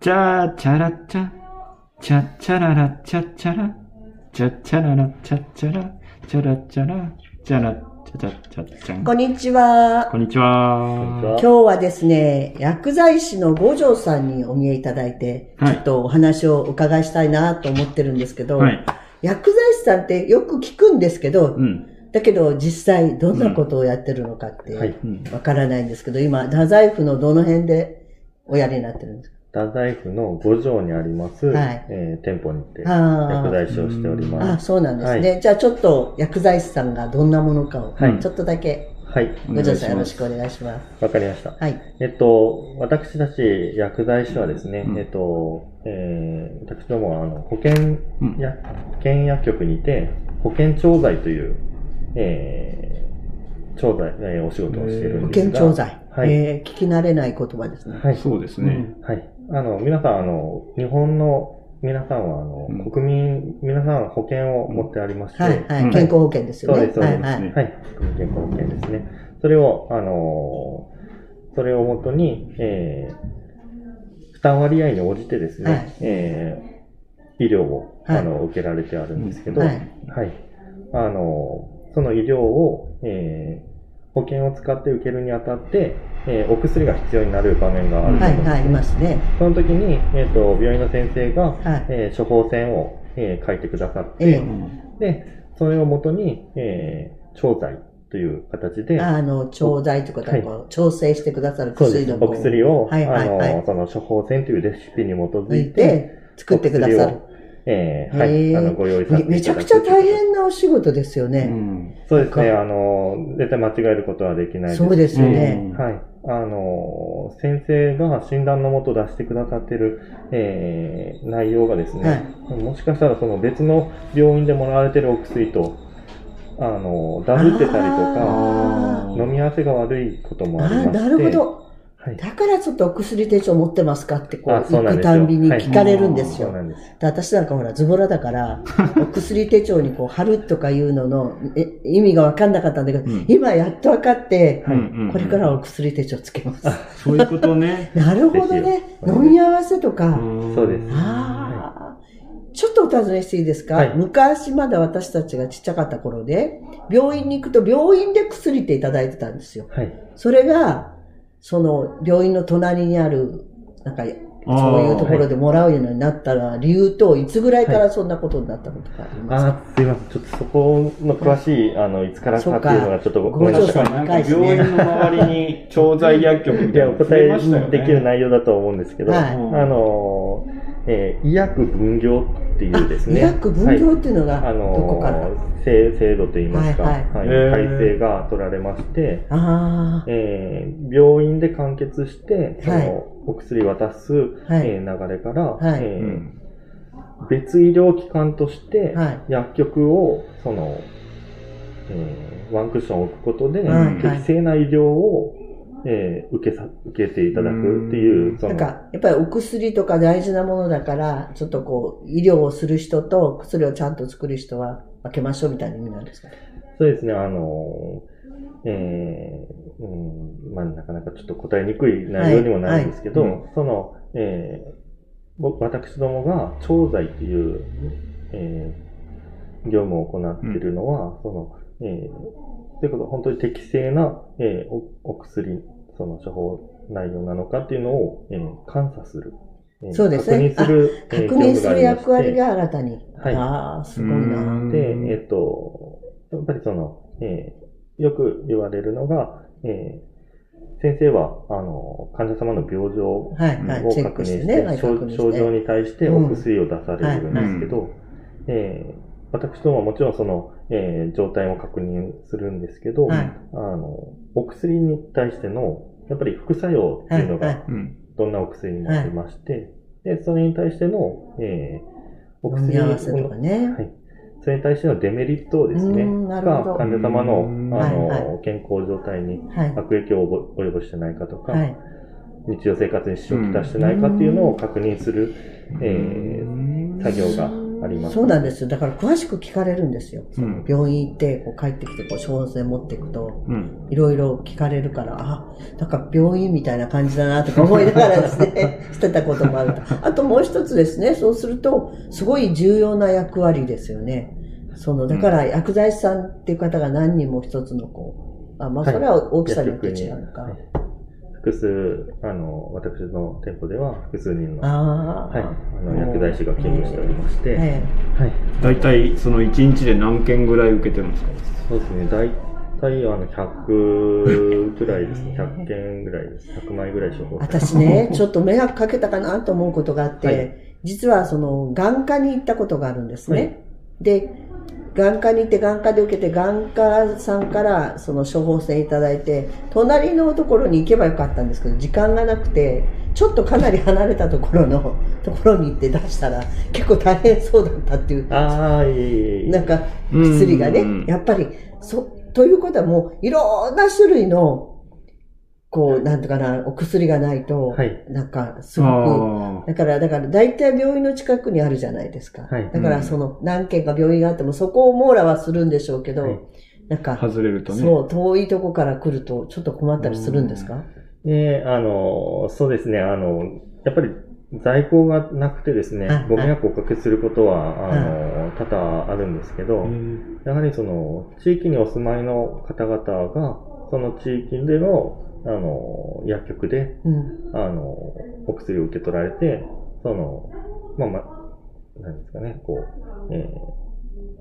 チャーチャラチャ、チャチャララチャチャラ、チャチャララチャチャラ、チャラチャラ、チャラ、チャチャチャチャン。こんにちは。こんにちは。今日はですね、薬剤師の五条さんにお見えいただいて、はいちょっとお話をお伺いしたいなと思ってるんですけど、はい。薬剤師さんってよく聞くんですけど、うん。だけど実際どんなことをやってるのかってわからないんですけど、今、太宰府のどの辺でおやりになってるんですか太宰府の五条にあります、はいえー店舗にてあ薬剤師をしておりあ、ます。そうなんですね。はじゃあちょっと薬剤師さんがどんなものかを、はいちょっとだけ、はい、五条さんよろしくお願いします。わかりました。はい。えっと、私たち薬剤師はですね、うんえっと、えー、私どもはあの保険うんや、保険薬局にて、保険調剤という、えー、調剤、えーお仕事をしている保んですが。険調剤。はい。えー聞き慣れない言葉ですね。はい。そうですね。はい。あの、皆さん、あの、日本の皆さんは、あの、うん国民、皆さん保険を持ってありまして、はい、はい。うん健康保険ですよね。そうですそうですはい、はい。ねはい。健康保険ですね。それを、あのーそれをもとに、えー、負担割合に応じてですね、はいえー、医療を、はいあの、受けられてあるんですけど、ははいい。あのーその医療を、えー、保険を使って受けるにあたって、えー、お薬が必要になる場面があるとはい、思うんです、はい、いますね。その時に、えっ、と、病院の先生が、はい。えー処方箋を、えー書いてくださって、ええうんで、それをもとに、えー、調剤という形で、あの、調剤ということは、調整してくださる。薬のお薬を、はいはいはいあの、その処方箋というレシピに基づ抜いて作ってくださる。お薬を。えー、はい、あの、ご用意させていただくめめちゃくちゃ大変なお仕事ですようね。ん。そうですね、あの、絶対間違えることはできないです。そうですよね。うんはい。あの、先生が診断のもと出してくださってる、えー、内容がですね、もしかしたらその別の病院でもらわれてるお薬と、あの、ダブってたりとか、あ飲み合わせが悪いこともありまして。なるほど。はい。だからちょっとお薬手帳持ってますかってこう、行くたんびに聞かれるんですよ。そうなんです。で私なんかほら、ズボラだから、お薬手帳にこう貼るとかいうののえ意味が分かんなかったんだけど、うん今やっと分かって、うんうんこれからはお薬手帳つけます。そういうことね。なるほどね。飲み合わせとか。そうですああ。ちょっとお尋ねしていいですか、はい昔まだ私たちがちっちゃかった頃で、病院に行くと病院で薬っていただいてたんですよ。はい。それが、その病院の隣にある、なんか、そういうところでもらうようになったら、理由と、いつぐらいからそんなことになったことがありますか、あーすいません。ちょっとそこの詳しい、あの、いつからかっていうのがちょっとごごめんなさい。病院の周りに調剤薬局みたいなの増お答ええましたよね。できる内容だと思うんですけど、はいあのー、えー医薬分業っていうですね。医薬分業っていうのが、あのどこから、ー制制度といいますか、はいはい。へー。改正が取られまして、あえー病院で完結して、そのはい。お薬渡す、はい。えー流れから、はい。えーうん。別医療機関として、はい。薬局を、その、えーワンクッション置くことで、はいはい。適正な医療を、えー受けさ、受けていただくっていうう、なんか、やっぱりお薬とか大事なものだから、ちょっとこう、医療をする人と薬をちゃんと作る人は分けましょうみたいな意味なんですか？そうですね、あの、えーうん、まあ、なかなかちょっっと答えにくい内容にもなるんですけど、はい。はい。その、えー僕私どもが調剤っていう、えー業務を行っているのは、その、えーということは本当に適正な、えーおお薬、その処方内容なのかっていうのを、えー監査する。えーそうですね。確認する、えー確認する役割が新たに。はい。ああ、すごいな。で、えっ、と、やっぱりその、えーよく言われるのが、えー先生は、あの、患者様の病状を確認して、症確認して。症状に対してお薬を出されるんですけど、えー私どもはもちろんその、えー状態も確認するんですけど、はいあの、お薬に対しての、やっぱり副作用っていうのが、うん。どんなお薬にもありまして、で、それに対しての、えーお薬合わせとかね。はい。それに対してのデメリットですね。が患者様の、うんあの、はいは健康状態にはい。悪影響を及ぼしてないかとか、はい。日常生活に支障をきたしてないかっていうのを確認する、えー作業があります。そうなんですよ。だから詳しく聞かれるんですよ。うん病院行って、こう帰ってきて、こう、処方箋持っていくと、うん。いろいろ聞かれるから、あ、なんか病院みたいな感じだなとか思いながらですね、してたこともあると。あともう一つですね、そうすると、すごい重要な役割ですよね。その、だから薬剤師さんっていう方が何人も一つのこう、あ、まあそれは大きさによって違うのか。はい複数、あの、私の店舗では複数人の、は。い、あの、薬剤師が勤務しておりまして、えはい。大体、その1日で何件ぐらい受けてるんですか？そうですね、大体、あの、100ぐらいですね、100件ぐらいです。100枚ぐらい処方え私ね、ちょっと迷惑かけたかなと思うことがあって、はい実はその、眼科に行ったことがあるんですね。はいで、眼科に行って眼科で受けて眼科さんからその処方箋いただいて隣のところに行けばよかったんですけど時間がなくてちょっとかなり離れたところのところに行って出したら結構大変そうだったっていうあ。なんか薬がねうんやっぱりそということはもういろんな種類のこうなんとかなお薬がないと、はい。なんかすごくあだから、だから、大体病院の近くにあるじゃないですか。はい。だから、その、何軒か病院があっても、そこを網羅はするんでしょうけど、はい。なんあ。か、外れるとね。そう、遠いとこから来ると、ちょっと困ったりするんですか？で、あの、そうですね、あの、やっぱり在庫がなくてですねはい、ご迷惑をおかけすることは、あの、多々あるんですけど、うんやはりその、地域にお住まいの方々が、その地域での、あの、薬局で、うん。あの、お薬を受け取られて、その、まあまあ、なんですかね、こう、えー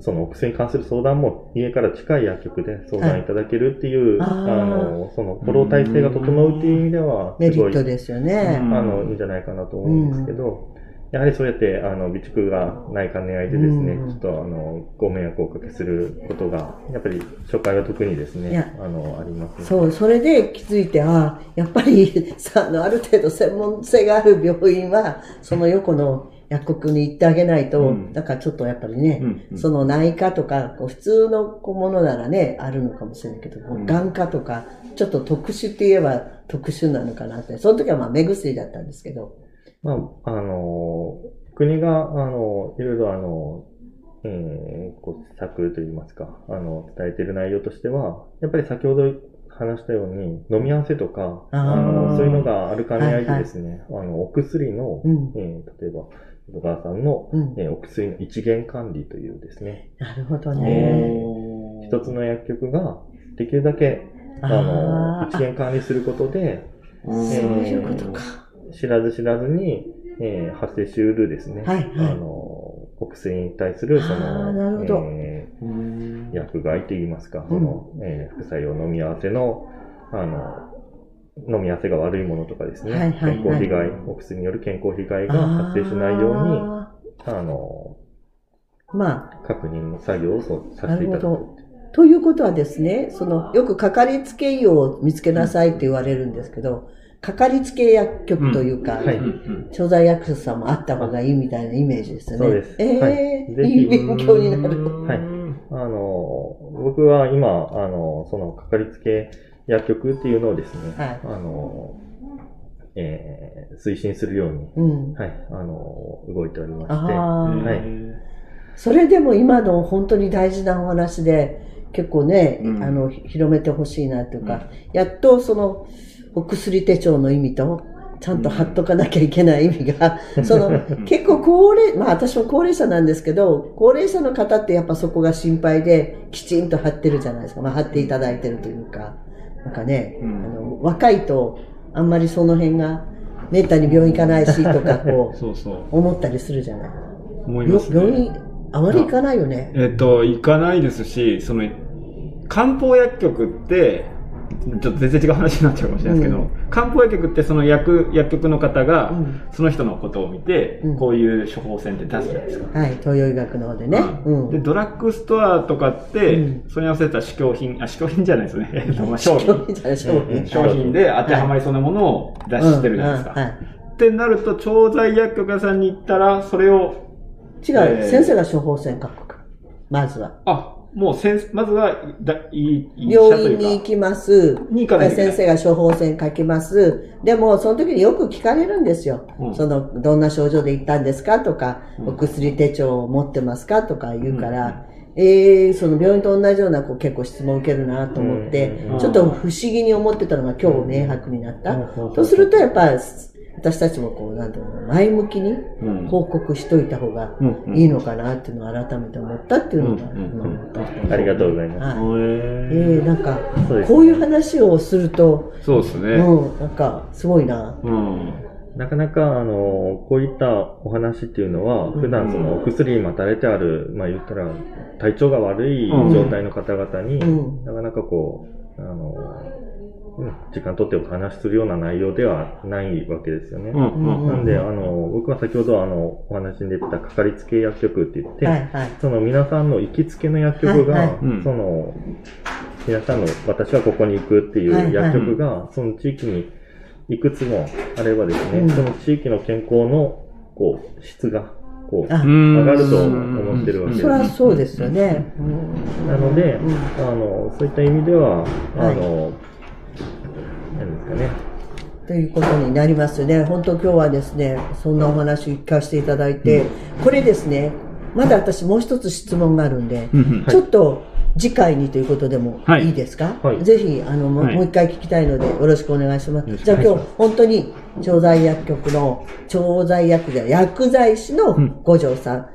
そのお薬に関する相談も家から近い薬局で相談いただけるっていう、はい。ああーの、そのフォロー体制が整うっていう意味では、メリすごい、ットですよね。うん。あの、いいんじゃないかなと思うんですけど、やはりそうやって、あの、備蓄がない兼ね合いでですね、うんちょっと、あの、ご迷惑をおかけすることが、やっぱり初回は特にですねあの、ありますね。そう、それで気づいて、ああ、やっぱり、さ、あの、ある程度専門性がある病院は、その横の薬局に行ってあげないと、うんなんかちょっとやっぱりね、うんうんその内科とか、こう普通のものならね、あるのかもしれないけど、ん眼科とか、ちょっと特殊って言えば特殊なのかなって。その時はまあ目薬だったんですけど。まあ、あの、国が、あの、いろいろあの、えー、こう、策といいますか、あの、伝えている内容としては、やっぱり先ほど話したように、飲み合わせとか、あの、そういうのがある兼ね合いでですね、あの、お薬の、うん。えー例えば、小川さんの、うん。えーお薬の一元管理というですね、なるほどね。おー一つの薬局が、できるだけ、あの、一元管理することで、うんそういうことか。知らず知らずに、えー発生しうるですね、はいはい。あの、お薬に対する、その、なるほど。えうん。ー薬害といいますか、その、えー副作用飲み合わせの、あの、飲み合わせが悪いものとかですね、はいはいはい。健康被害、お薬による健康被害が発生しないように、ああの、ーまあ、確認の作業をそうさせていただく。ということはですね、その、よくかかりつけ医を見つけなさいって言われるんですけど、かかりつけ薬局というか、うんはい。うん調剤薬局さんもあった方がいいみたいなイメージですよね。そうです。ええはい。いい勉強になる。はい。あの、僕は今、あの、その、かかりつけ薬局っていうのをですね、はい。あの、えー推進するように、うん。はい、あの、動いておりまして、はい。それでも今の本当に大事なお話で、結構ね、うん。あの、広めてほしいなというか、やっとその、お薬手帳の意味と、ちゃんと貼っとかなきゃいけない意味が、その、結構高齢、まあ私も高齢者なんですけど、高齢者の方ってやっぱそこが心配で、きちんと貼ってるじゃないですか。まあ貼っていただいてるというか、なんかね、うんあの若いと、あんまりその辺が、めったに病院行かないしとか、こう、そうそう。思ったりするじゃない。思いますね。病院、あまり行かないよね。えっと、行かないですし、その、漢方薬局って、ちょっと全然違う話になっちゃうかもしれないですけど、うん漢方薬局ってその薬、薬局の方がうん、その人のことを見て、うんこういう処方箋って出すじゃないですか。はい、東洋医学の方でね。うん。で、ドラッグストアとかって、うんそれに合わせた試供品、あ、試供品じゃないですよね。えっとまあ商品。じゃない商品。商品で当てはまりそうなものを出してるじゃないですか。うんうんはいってなると、調剤薬局屋さんに行ったら、それを、違う、えー先生が処方箋書く。まずは。あ、もう先生、まずは、だいい、医者病というか。院に行きます。に行かない先生が処方箋書きます。でも、その時によく聞かれるんですよ。うん。その、どんな症状で行ったんですかとか、うん。お薬手帳を持ってますかとか言うから、えー、その病院と同じようなこう結構質問を受けるなと思って、うん。ちょっと不思議に思ってたのが今日明白になった。うん。とすると、やっぱ、私たちもこう、なんていうの、前向きにうん報告しといた方がいいのかなっていうのを改めて思ったっていうのが、今思った。ありがとうございます。はい。へえー、なんか、こういう話をすると、そうですね。うん、なんか、すごいな。うん。なかなか、あの、こういったお話っていうのは、うん普段そのお薬に待たれてある、まあ言ったら、体調が悪い状態の方々に、うんなかなかこう、あの、うん時間取ってお話しするような内容ではないわけですよね。なんで、あの、僕は先ほどあの、お話に出てたかかりつけ薬局って言って、はいはい。その皆さんの行きつけの薬局が、はいはい。うん。その、皆さんの私はここに行くっていはいうはい。薬局が、その地域にいくつもあればですね、うん。その地域の健康の、こう、質が、こう、上がると思ってるわけですそりゃそうですよね。うんなので、うん。あの、そういった意味では、はいあの、何ですかね、ということになりますよね。本当今日はですね、そんなお話聞かせていただいて、これですね、まだ私もう一つ質問があるんで、うんうん。ちょっと次回にということでもはい。いいですか、はい。ぜひ、あの、もう一回聞きたいので、よろしくお願いします。じゃあ今日本当に、調剤薬局の、調剤薬剤、薬剤師のうん。五条さん、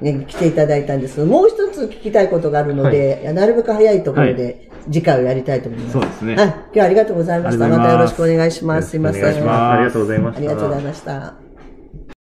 ね、来ていただいたんですが、もう一つ聞きたいことがあるので、なるべく早いところで、次回をやりたいと思います。そうですねはい。今日はありがとうございました。ますまたよろしくお願いします。すいません。ありがとうございました。ありがとうございました。